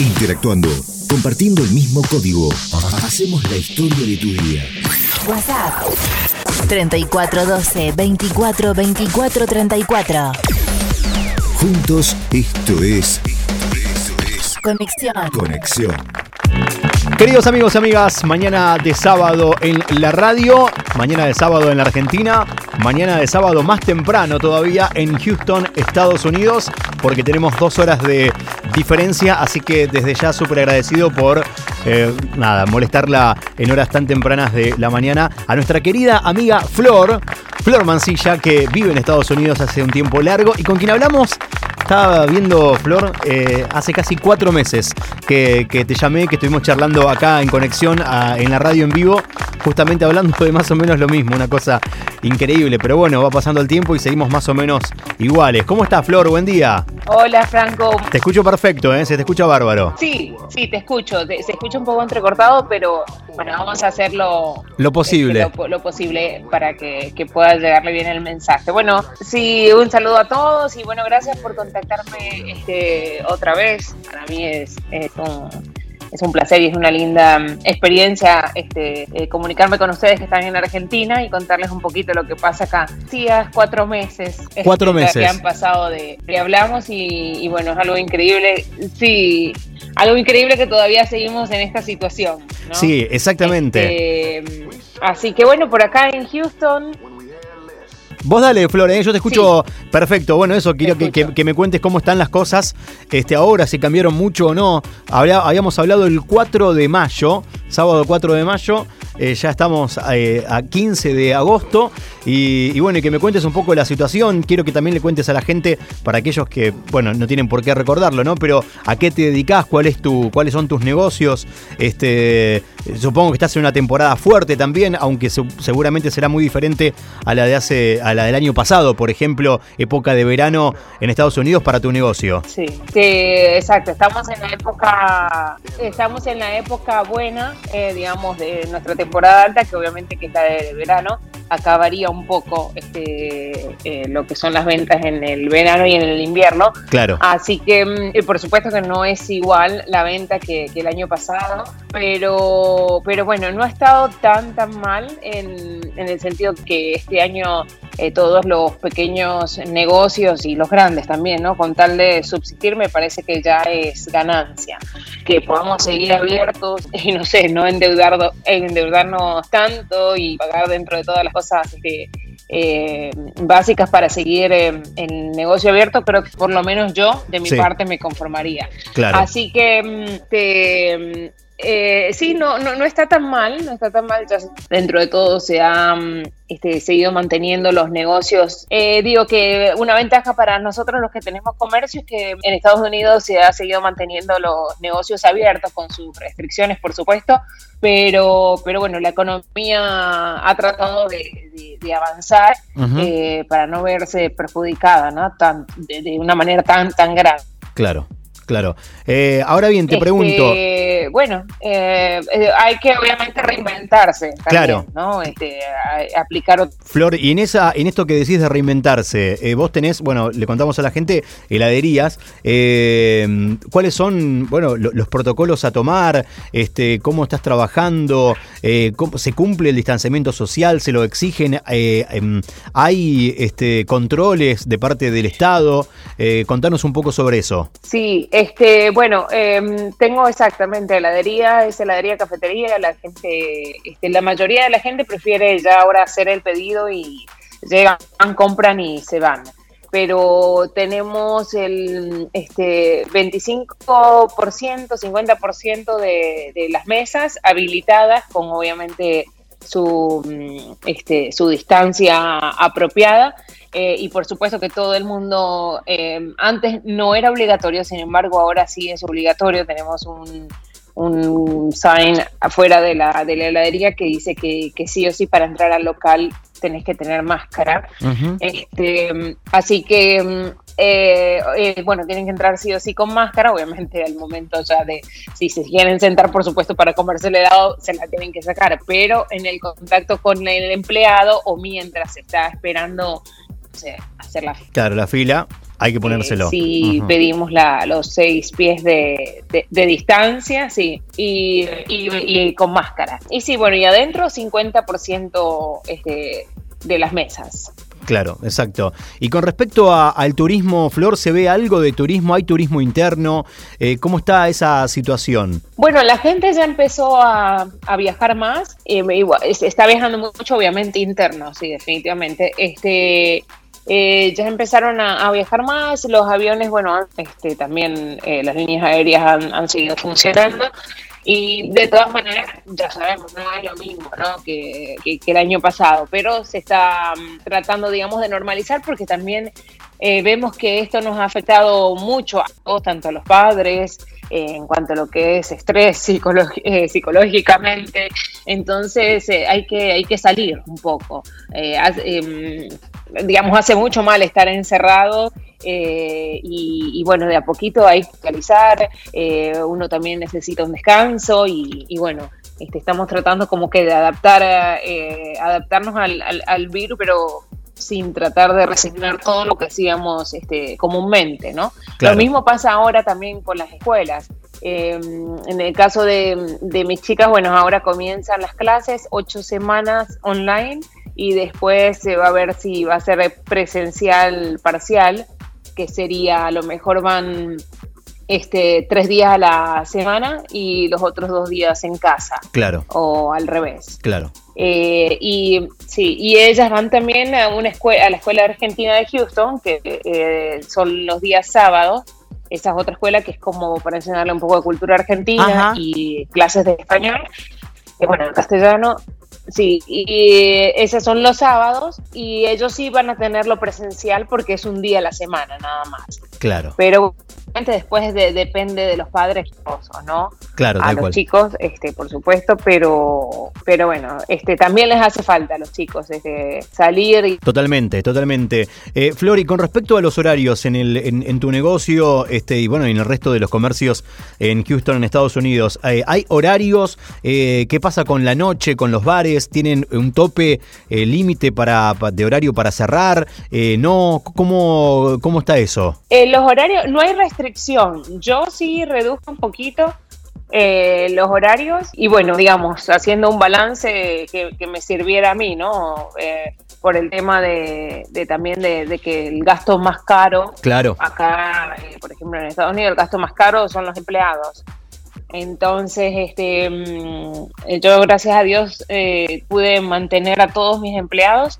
Interactuando, compartiendo el mismo código. Hacemos la historia de tu día. WhatsApp 3412 24 24 34. Juntos, esto es. Esto es Conexión. Conexión. Queridos amigos y amigas, mañana de sábado en la radio, mañana de sábado en la Argentina, mañana de sábado más temprano todavía en Houston, Estados Unidos, porque tenemos dos horas de diferencia, así que desde ya súper agradecido por, eh, nada, molestarla en horas tan tempranas de la mañana. A nuestra querida amiga Flor, Flor Mancilla, que vive en Estados Unidos hace un tiempo largo y con quien hablamos estaba viendo, Flor, eh, hace casi cuatro meses que, te llamé, que estuvimos charlando acá en conexión en la radio en vivo, justamente hablando de más o menos lo mismo, una cosa increíble. Pero bueno, va pasando el tiempo y seguimos más o menos iguales. ¿Cómo estás, Flor? Buen día. Hola Franco. Te escucho perfecto, ¿eh? Se te escucha bárbaro. Sí, sí, te escucho. Se escucha un poco entrecortado, pero bueno, vamos a hacerlo Lo posible. este, lo, lo posible para que, que pueda llegarle bien el mensaje. Bueno, sí, un saludo a todos y bueno, gracias por contactarme este, otra vez. Para mí es, es un, es un placer y es una linda mm, experiencia este, eh, comunicarme con ustedes que están en Argentina y contarles un poquito lo que pasa acá. Días, cuatro meses. este, Cuatro meses. Que han pasado de que hablamos y, y bueno, es algo increíble. Sí, algo increíble que todavía seguimos en esta situación. ¿no? Sí, exactamente. Este, así que bueno, por acá en Houston, Vos dale, Flor, ¿eh? yo te escucho perfecto. Bueno, eso, quiero que, escucho. que- que me cuentes cómo están las cosas este, ahora, si cambiaron mucho o no. Habla- habíamos hablado el 4 de mayo, sábado 4 de mayo, eh, ya estamos eh, a 15 de agosto. Y, y bueno, y que me cuentes un poco la situación. Quiero que también le cuentes a la gente, para aquellos que, bueno, no tienen por qué recordarlo, ¿no? Pero a qué te dedicas, cuál es tu, cuáles son tus negocios. Este, supongo que estás en una temporada fuerte también, aunque se- seguramente será muy diferente a la de hace, a la del año pasado, por ejemplo, época de verano en Estados Unidos para tu negocio. sí, sí, exacto, estamos en la época, estamos en la época buena, eh, digamos, de nuestra temporada alta, que obviamente que es la de verano, acabaría un poco este, eh, lo que son las ventas en el verano y en el invierno. Claro. Así que, mm, y por supuesto que no es igual la venta que, que el año pasado, pero, pero bueno, no ha estado tan, tan mal en, en el sentido que este año eh, todos los pequeños negocios y los grandes también, ¿no? Con tal de subsistir, me parece que ya es ganancia. Que podamos seguir abiertos y no sé, no endeudar, endeudarnos tanto y pagar dentro de todas las cosas que, eh, básicas para seguir eh, el negocio abierto, creo que por lo menos yo, de mi Sí. parte, me conformaría. Claro. Así que mm, te, mm, eh, sí, no, no, no está tan mal, no está tan mal. Ya dentro de todo se han este, seguido manteniendo los negocios. Eh, digo que una ventaja para nosotros los que tenemos comercio es que en Estados Unidos se ha seguido manteniendo los negocios abiertos con sus restricciones, por supuesto, pero, pero bueno, la economía ha tratado de, de- de avanzar eh, para no verse perjudicada, ¿no? Tan, de, de una manera tan, tan grave. Claro, claro. Eh, ahora bien, te Este, pregunto. Bueno, eh, eh, hay que obviamente reinventarse. también, Claro. ¿no? Este, a- aplicar ot- Flor, y en esa, en esto que decís de reinventarse, eh, vos tenés, bueno, le contamos a la gente, heladerías, ¿cuáles son, bueno, lo- los protocolos a tomar? Este, ¿Cómo estás trabajando? ¿cómo- ¿Se cumple el distanciamiento social? ¿Se lo exigen? Em, ¿Hay este, controles de parte del Estado? Contanos un poco sobre eso. Sí, este, bueno, em, tengo exactamente heladería, es heladería, cafetería, la gente, este, la mayoría de la gente prefiere ya ahora hacer el pedido y llegan, compran y se van. Pero tenemos el este, 25%, 50% de, de las mesas habilitadas con obviamente su, mm, este, su distancia apropiada eh, y por supuesto que todo el mundo eh, antes no era obligatorio, sin embargo ahora sí es obligatorio, tenemos un, un sign afuera de la, de la heladería que dice que, que sí o sí para entrar al local tenés que tener máscara. Este, así que, mm, eh, eh, bueno, tienen que entrar sí o sí con máscara, obviamente al momento ya de, si se quieren sentar, por supuesto, para comerse el helado, se la tienen que sacar, pero en el contacto con el empleado o mientras se está esperando, no sé, hacer la Claro, la fila. Hay que ponérselo. Eh, si Ujú. pedimos la, los seis pies de, de- de distancia, sí, y, y- y con máscara. Y sí, bueno, y adentro 50% este, de las mesas. Claro, exacto. Y con respecto a- al turismo, Flor, ¿se ve algo de turismo? ¿Hay turismo interno? Eh, ¿Cómo está esa situación? Bueno, la gente ya empezó a, viajar más, eh, está viajando mucho, obviamente interno, sí, definitivamente. Este, eh, ya empezaron a, viajar más, los aviones, bueno, este, también eh, las líneas aéreas han seguido funcionando. Y de todas maneras, ya sabemos, no es lo mismo ¿no? que, el año pasado, pero se está mm, tratando, digamos, de normalizar porque también eh, vemos que esto nos ha afectado mucho a todos, tanto a los padres, eh, en cuanto a lo que es estrés eh, psicológicamente. Entonces eh, hay, que, hay que salir un poco. Eh, em, digamos, hace mucho mal estar encerrado. Eh, y, y bueno, de a poquito hay que actualizar, eh, uno también necesita un descanso y, y bueno, este, estamos tratando como que de adaptar, eh, adaptarnos al, al, al virus, pero sin tratar de resignar todo lo que hacíamos este, comúnmente, ¿no? Claro. Lo mismo pasa ahora también con las escuelas. Eh, en el caso de, de mis chicas, bueno, ahora comienzan las clases, ocho semanas online y después se va a ver si va a ser presencial parcial, que sería a lo mejor van este, tres días a la semana y los otros dos días en casa Claro, o al revés. claro. Eh, y sí, y ellas van también a una escuela, a la escuela argentina de Houston, que eh, son los días sábados. Esa es otra escuela que es como para enseñarle un poco de cultura argentina Ajá. y clases de español. Bueno, en castellano, sí, y esos son los sábados y ellos sí van a tenerlo presencial porque es un día a la semana nada más. Claro, Pero después de- depende de los padres esposos, ¿no? claro, a los cual. chicos, este, por supuesto, pero, pero bueno, este, también les hace falta a los chicos este, salir y Totalmente, totalmente. Eh, Flor, y con respecto a los horarios en, el, en, en tu negocio este, y bueno, en el resto de los comercios en Houston, en Estados Unidos, eh, ¿hay horarios? Eh, ¿Qué pasa con la noche, con los bares? ¿Tienen un tope eh, límite para, pa- de horario para cerrar? Eh, ¿No? ¿Cómo, ¿Cómo está eso? Eh, los horarios, no hay restricción. Yo sí reduzco un poquito eh, los horarios y bueno, digamos, haciendo un balance que, que me sirviera a mí, ¿no? Eh, por el tema de, de también de, de que el gasto más caro Claro, acá, eh, por ejemplo, en Estados Unidos, el gasto más caro son los empleados. Entonces, este, mm, yo gracias a Dios eh, pude mantener a todos mis empleados,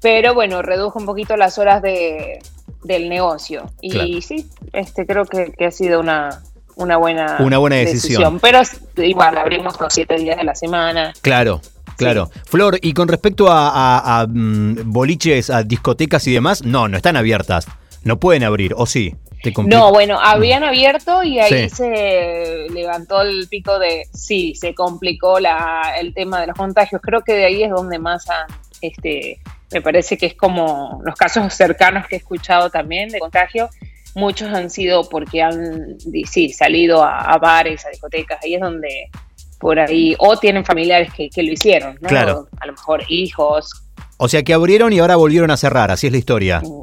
pero bueno, redujo un poquito las horas de, del negocio. Y Claro. sí, este, creo que, que ha sido una, una buena Una buena decisión. Pero igual, abrimos los siete días de la semana. claro. Claro. Flor, y con respecto a, a- a, mm, boliches, a discotecas y demás, no, no están abiertas. No pueden abrir, ¿o sí? Te. No, bueno, habían abierto y ahí Sí. se levantó el pico de, sí, se complicó la, el tema de los contagios. Creo que de ahí es donde más han, este, me parece que es como los casos cercanos que he escuchado también de contagio. Muchos han sido porque han, sí, salido a, a bares, a discotecas. Ahí es donde por ahí, o tienen familiares que, que lo hicieron, ¿no? Claro. A lo mejor hijos, O sea que abrieron y ahora volvieron a cerrar, así es la historia. Mm,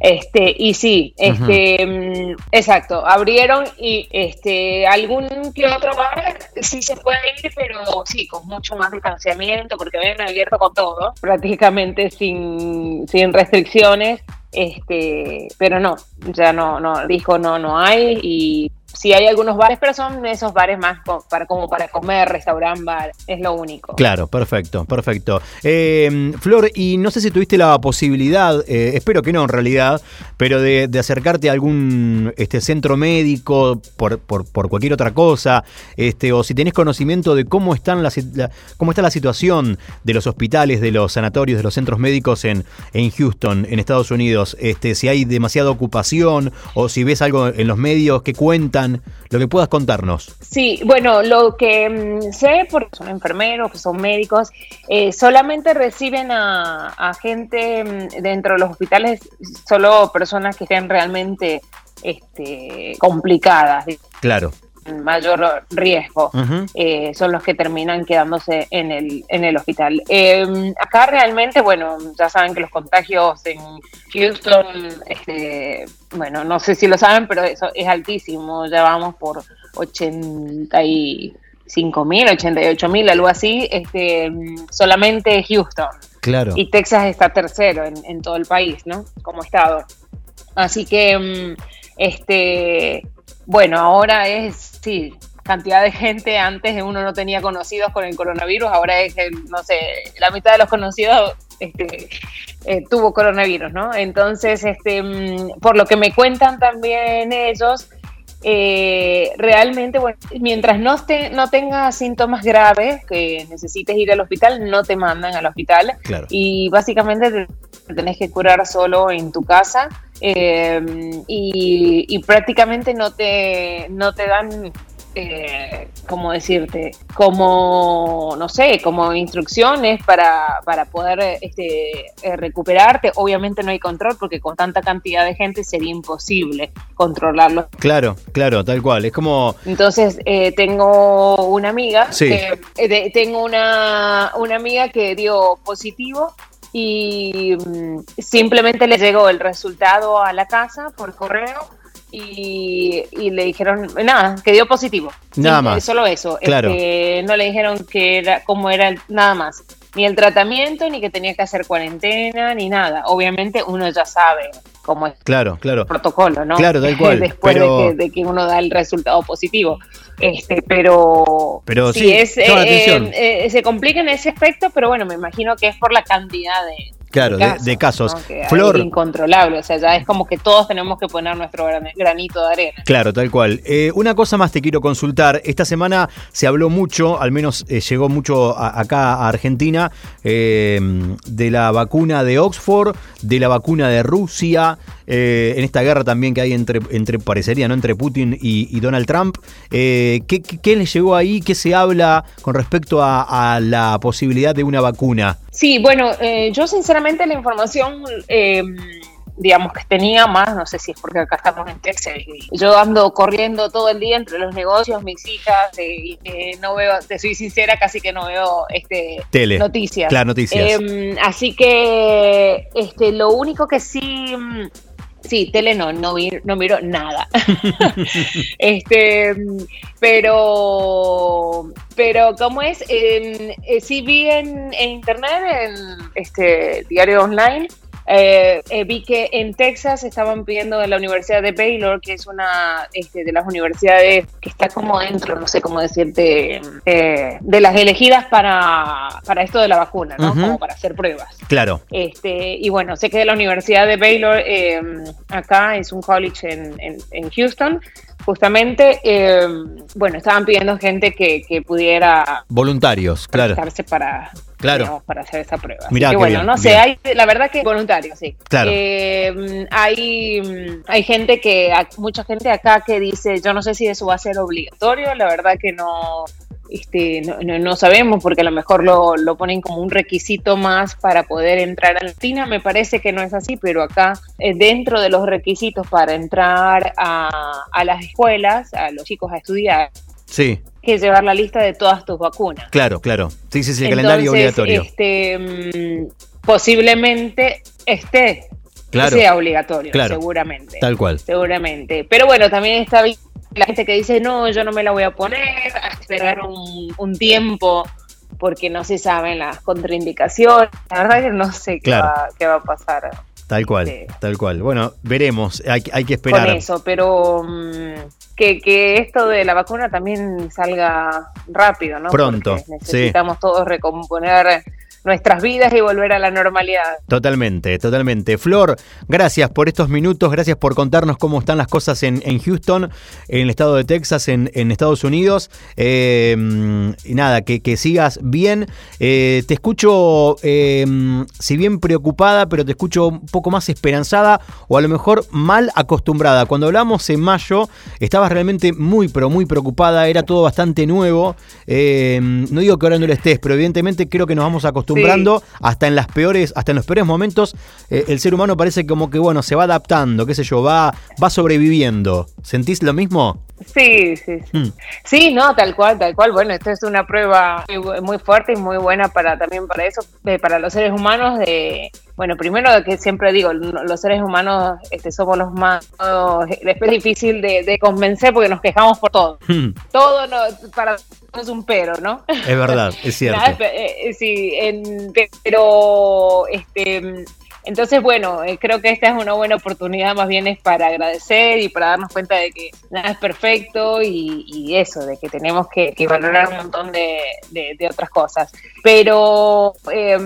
este y sí este mm, exacto abrieron y este algún que otro bar sí se puede ir pero sí con mucho más distanciamiento porque habían abierto con todo prácticamente sin, sin restricciones este pero no ya no no dijo no no hay y sí hay algunos bares pero son esos bares más para como para comer restaurant bar es lo único Claro, perfecto, perfecto. Eh, Flor, y no sé si tuviste la posibilidad, eh, espero que no en realidad, pero de, de acercarte a algún este, centro médico por, por, por cualquier otra cosa, este, o si tenés conocimiento de cómo, están la, la- cómo está la situación de los hospitales, de los sanatorios, de los centros médicos en, en Houston, en Estados Unidos, este, si hay demasiada ocupación o si ves algo en los medios que lo que puedas contarnos. Sí, bueno, lo que mm, sé, porque son enfermeros, que son médicos, eh, solamente reciben a, a gente mm, dentro de los hospitales, solo personas que estén realmente este, complicadas, Claro, mayor riesgo eh, son los que terminan quedándose en el, en el hospital. Eh, acá realmente, bueno, ya saben que los contagios en Houston, este, bueno, no sé si lo saben, pero eso es altísimo. Ya vamos por 85 mil, 88 mil, algo así, este, solamente Houston. Claro. Y Texas está tercero en, en todo el país, ¿no? Como estado. Así que, mm, este, bueno, ahora es, sí, cantidad de gente. Antes uno no tenía conocidos con el coronavirus, ahora es, no sé, la mitad de los conocidos este, eh, tuvo coronavirus, ¿no? Entonces, este, mm, por lo que me cuentan también ellos, eh, realmente, bueno, mientras no, te, no tengas síntomas graves que necesites ir al hospital, no te mandan al hospital Claro. y básicamente te te tenés que curar solo en tu casa eh, y, y prácticamente no te, no te dan, eh, ¿cómo decirte? Como, no sé, como instrucciones para, para poder este, eh, recuperarte. Obviamente no hay control porque con tanta cantidad de gente sería imposible controlarlo. Claro, claro, tal cual. Es como. Entonces eh, tengo una amiga, Sí. que- eh, de- tengo una, una amiga que dio positivo y mm, simplemente le llegó el resultado a la casa por correo y, y le dijeron nada, que dio positivo. Nada Sí, más. Solo eso. Claro. Este, no le dijeron que era, cómo era el- nada más. Ni el tratamiento, ni que tenía que hacer cuarentena, ni nada. Obviamente uno ya sabe cómo es Claro, claro. protocolo, ¿no? Claro, tal cual, Después pero- de, que, de que uno da el resultado positivo. Este, pero Pero sí, es, llama la eh, eh, se complica en ese aspecto, pero bueno, me imagino que es por la cantidad de, Claro, de- de casos. ¿no? Que hay Flor. incontrolable, o sea, ya es como que todos tenemos que poner nuestro gran- granito de arena. Claro, tal cual. Eh, una cosa más te quiero consultar. Esta semana se habló mucho, al menos eh, llegó mucho a- acá a Argentina, eh, de la vacuna de Oxford, de la vacuna de Rusia, eh, en esta guerra también que hay entre, entre parecería, ¿no? Entre Putin y, y Donald Trump. Eh, ¿qué, qué, qué les llegó ahí? ¿Qué se habla con respecto a, a la posibilidad de una vacuna? Sí, bueno, eh, yo sinceramente la información, eh, digamos que tenía más, no sé si es porque acá estamos en Texas, y yo ando corriendo todo el día entre los negocios, mis hijas, eh, y eh, no veo, te soy sincera, casi que no veo este Tele. noticias. Claro, noticias. Eh, así que este, lo único que sí, mm, sí, tele no, no, vi- no miro nada. este, pero, pero ¿cómo es? Eh, eh, sí vi en, en internet, en este diario online, eh, eh, vi que en Texas estaban pidiendo de la Universidad de Baylor, que es una este, de las universidades que está como dentro, no sé cómo decirte, eh, de las elegidas para, para esto de la vacuna, ¿no? Como para hacer pruebas. Claro. Este, y bueno, sé que de la Universidad de Baylor, eh, acá es un college en, en- en Houston, justamente, eh, bueno, estaban pidiendo gente que, que pudiera Voluntarios, claro. para, Claro. digamos, para hacer esa prueba. Así Mirá que bueno, bien, no sé, bien. hay, la verdad que voluntario, sí. Claro. Eh, hay, hay gente que, hay mucha gente acá que dice, yo no sé si eso va a ser obligatorio, la verdad que no, este, no, no- no sabemos porque a lo mejor lo, lo ponen como un requisito más para poder entrar a Argentina, me parece que no es así, pero acá eh, dentro de los requisitos para entrar a, a las escuelas, a los chicos a estudiar, Sí, que llevar la lista de todas tus vacunas. claro, claro. Sí, sí, sí, el calendario Entonces, obligatorio. Este, mm, posiblemente esté, Claro. sea obligatorio, Claro. seguramente. Tal cual. Seguramente. Pero bueno, también está bien la gente que dice, no, yo no me la voy a poner, a esperar un, un tiempo porque no se saben las contraindicaciones. La verdad que no sé qué, Claro. va, qué va a pasar Tal cual, Sí. tal cual. Bueno, veremos. Hay, hay que con esperar. eso, pero mm, que, que esto de la vacuna también salga rápido, ¿no? Pronto, Porque necesitamos todos recomponer nuestras vidas y volver a la normalidad. Totalmente, totalmente. Flor, gracias por estos minutos, gracias por contarnos cómo están las cosas en, en Houston, en el estado de Texas, en, en Estados Unidos. Eh, nada, que, que sigas bien. Eh, te escucho, eh, si bien preocupada, pero te escucho un poco más esperanzada o a lo mejor mal acostumbrada. Cuando hablamos en mayo, estabas realmente muy, pero muy preocupada, era todo bastante nuevo. Eh, no digo que ahora no lo estés, pero evidentemente creo que nos vamos acostumbrando hasta en las peores, hasta en los peores momentos, eh, el ser humano parece como que bueno, se va adaptando, qué sé yo, va, va sobreviviendo. ¿Sentís lo mismo? Sí, sí, sí. Mm. Sí, no, tal cual, tal cual. Bueno, esto es una prueba muy, muy fuerte y muy buena para también para eso, eh, para los seres humanos. De, bueno, primero que siempre digo, los seres humanos este, somos los más es difícil de, de convencer porque nos quejamos por todo. Mm. todo no, para es un pero, ¿no? Es verdad, es cierto. Nada, eh, eh, sí, en- pero este entonces, bueno, eh, creo que esta es una buena oportunidad, más bien es para agradecer y para darnos cuenta de que nada es perfecto y, y eso, de que tenemos que, valorar un montón de, otras cosas. Pero, eh,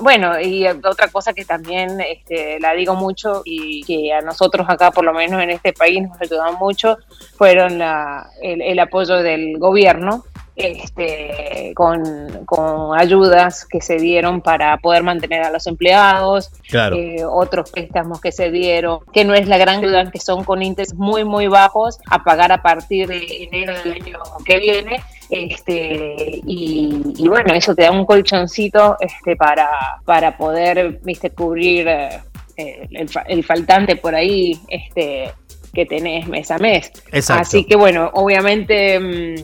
bueno, y otra cosa que también este, la digo mucho y que a nosotros acá, por lo menos en este país, nos ayudó mucho, fueron la- el, el apoyo del gobierno este, con, con ayudas que se dieron para poder mantener a los empleados, Claro. eh, otros préstamos que se dieron, que no es la gran ayuda, que son con intereses muy, muy bajos, a pagar a partir de enero del año que viene. Este, y, y bueno, eso te da un colchoncito este, para, para poder viste, cubrir eh, el, el faltante por ahí este, que tenés mes a mes. Exacto. Así que bueno, obviamente, mm,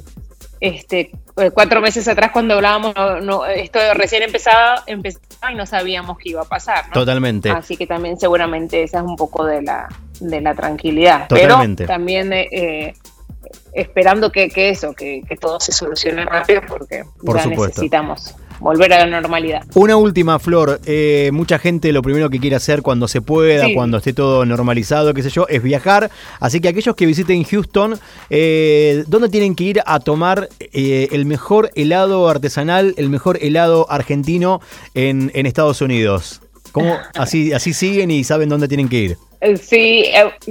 este, eh, cuatro meses atrás cuando hablábamos, no, no, esto recién empezaba, empezaba y no sabíamos qué iba a pasar. ¿no? Totalmente. Así que también seguramente esa es un poco de la, de la tranquilidad. Totalmente. Pero también eh, eh, esperando que, que eso, que, que todo se solucione rápido porque Por ya supuesto. necesitamos volver a la normalidad. Una última, Flor. Eh, mucha gente lo primero que quiere hacer cuando se pueda, Sí. cuando esté todo normalizado, qué sé yo, es viajar. Así que aquellos que visiten Houston, eh, ¿dónde tienen que ir a tomar eh, el mejor helado artesanal, el mejor helado argentino en, en Estados Unidos? ¿Cómo? Así, así siguen y saben dónde tienen que ir. Sí,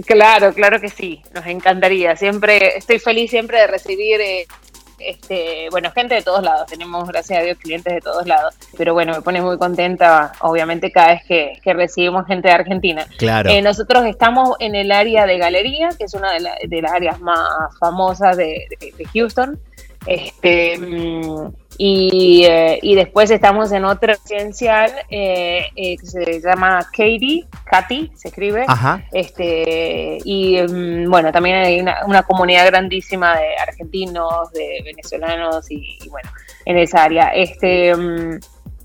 claro, claro que sí, nos encantaría. Siempre, estoy feliz siempre de recibir, eh, este, bueno, gente de todos lados. Tenemos, gracias a Dios, clientes de todos lados. Pero bueno, me pone muy contenta, obviamente, cada vez que, que recibimos gente de Argentina. Claro. Eh, nosotros estamos en el área de galería, que es una de, la- de las áreas más famosas de, de- de Houston. Este, y, eh, y después estamos en otra residencial eh, eh, que se llama Katie, Katy se escribe. Ajá. Este, y mm, bueno, también hay una, una comunidad grandísima de argentinos, de venezolanos y, y bueno, en esa área. Este, mm,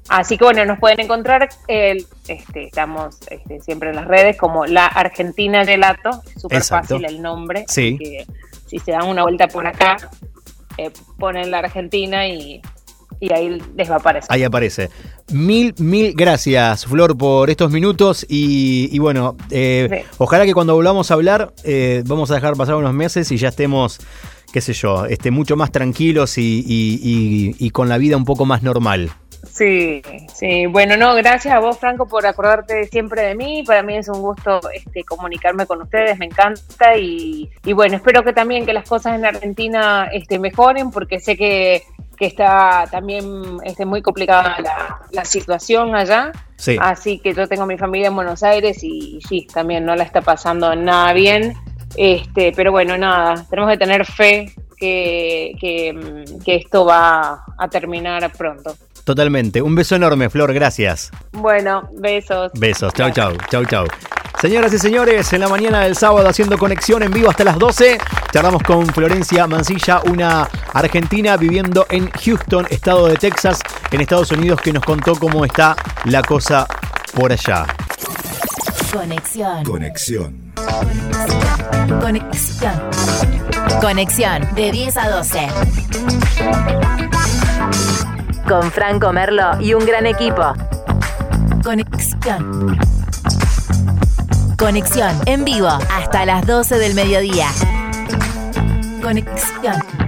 así que bueno, nos pueden encontrar, el, este, estamos este, siempre en las redes como La Argentina Gelato, súper fácil el nombre. Sí. que si se dan una vuelta por acá, eh, ponen La Argentina y, y ahí les va a aparecer. Ahí aparece. Mil, mil gracias, Flor, por estos minutos. Y, y bueno, eh, Sí. ojalá que cuando volvamos a hablar, eh, vamos a dejar pasar unos meses y ya estemos, qué sé yo, este, mucho más tranquilos y, y- y- y con la vida un poco más normal. Sí, sí. Bueno, no, gracias a vos, Franco, por acordarte siempre de mí. Para mí es un gusto este, comunicarme con ustedes, me encanta. Y, y bueno, espero que también que las cosas en Argentina este, mejoren, porque sé que, que está también este, muy complicada la, la situación allá. Sí. Así que yo tengo mi familia en Buenos Aires y sí, también no la está pasando nada bien. Este, pero bueno, nada, tenemos que tener fe que, que, que esto va a terminar pronto. Totalmente. Un beso enorme, Flor, gracias. Bueno, besos. Besos. Chau, chau. Chau, chau. Señoras y señores, en la mañana del sábado haciendo conexión en vivo hasta las 12, charlamos con Florencia Mancilla, una argentina viviendo en Houston, estado de Texas, en Estados Unidos, que nos contó cómo está la cosa por allá. Conexión. Conexión. Conexión. Conexión de 10 a 12. Con Franco Merlo y un gran equipo. Conexión. Conexión en vivo hasta las 12 del mediodía. Conexión.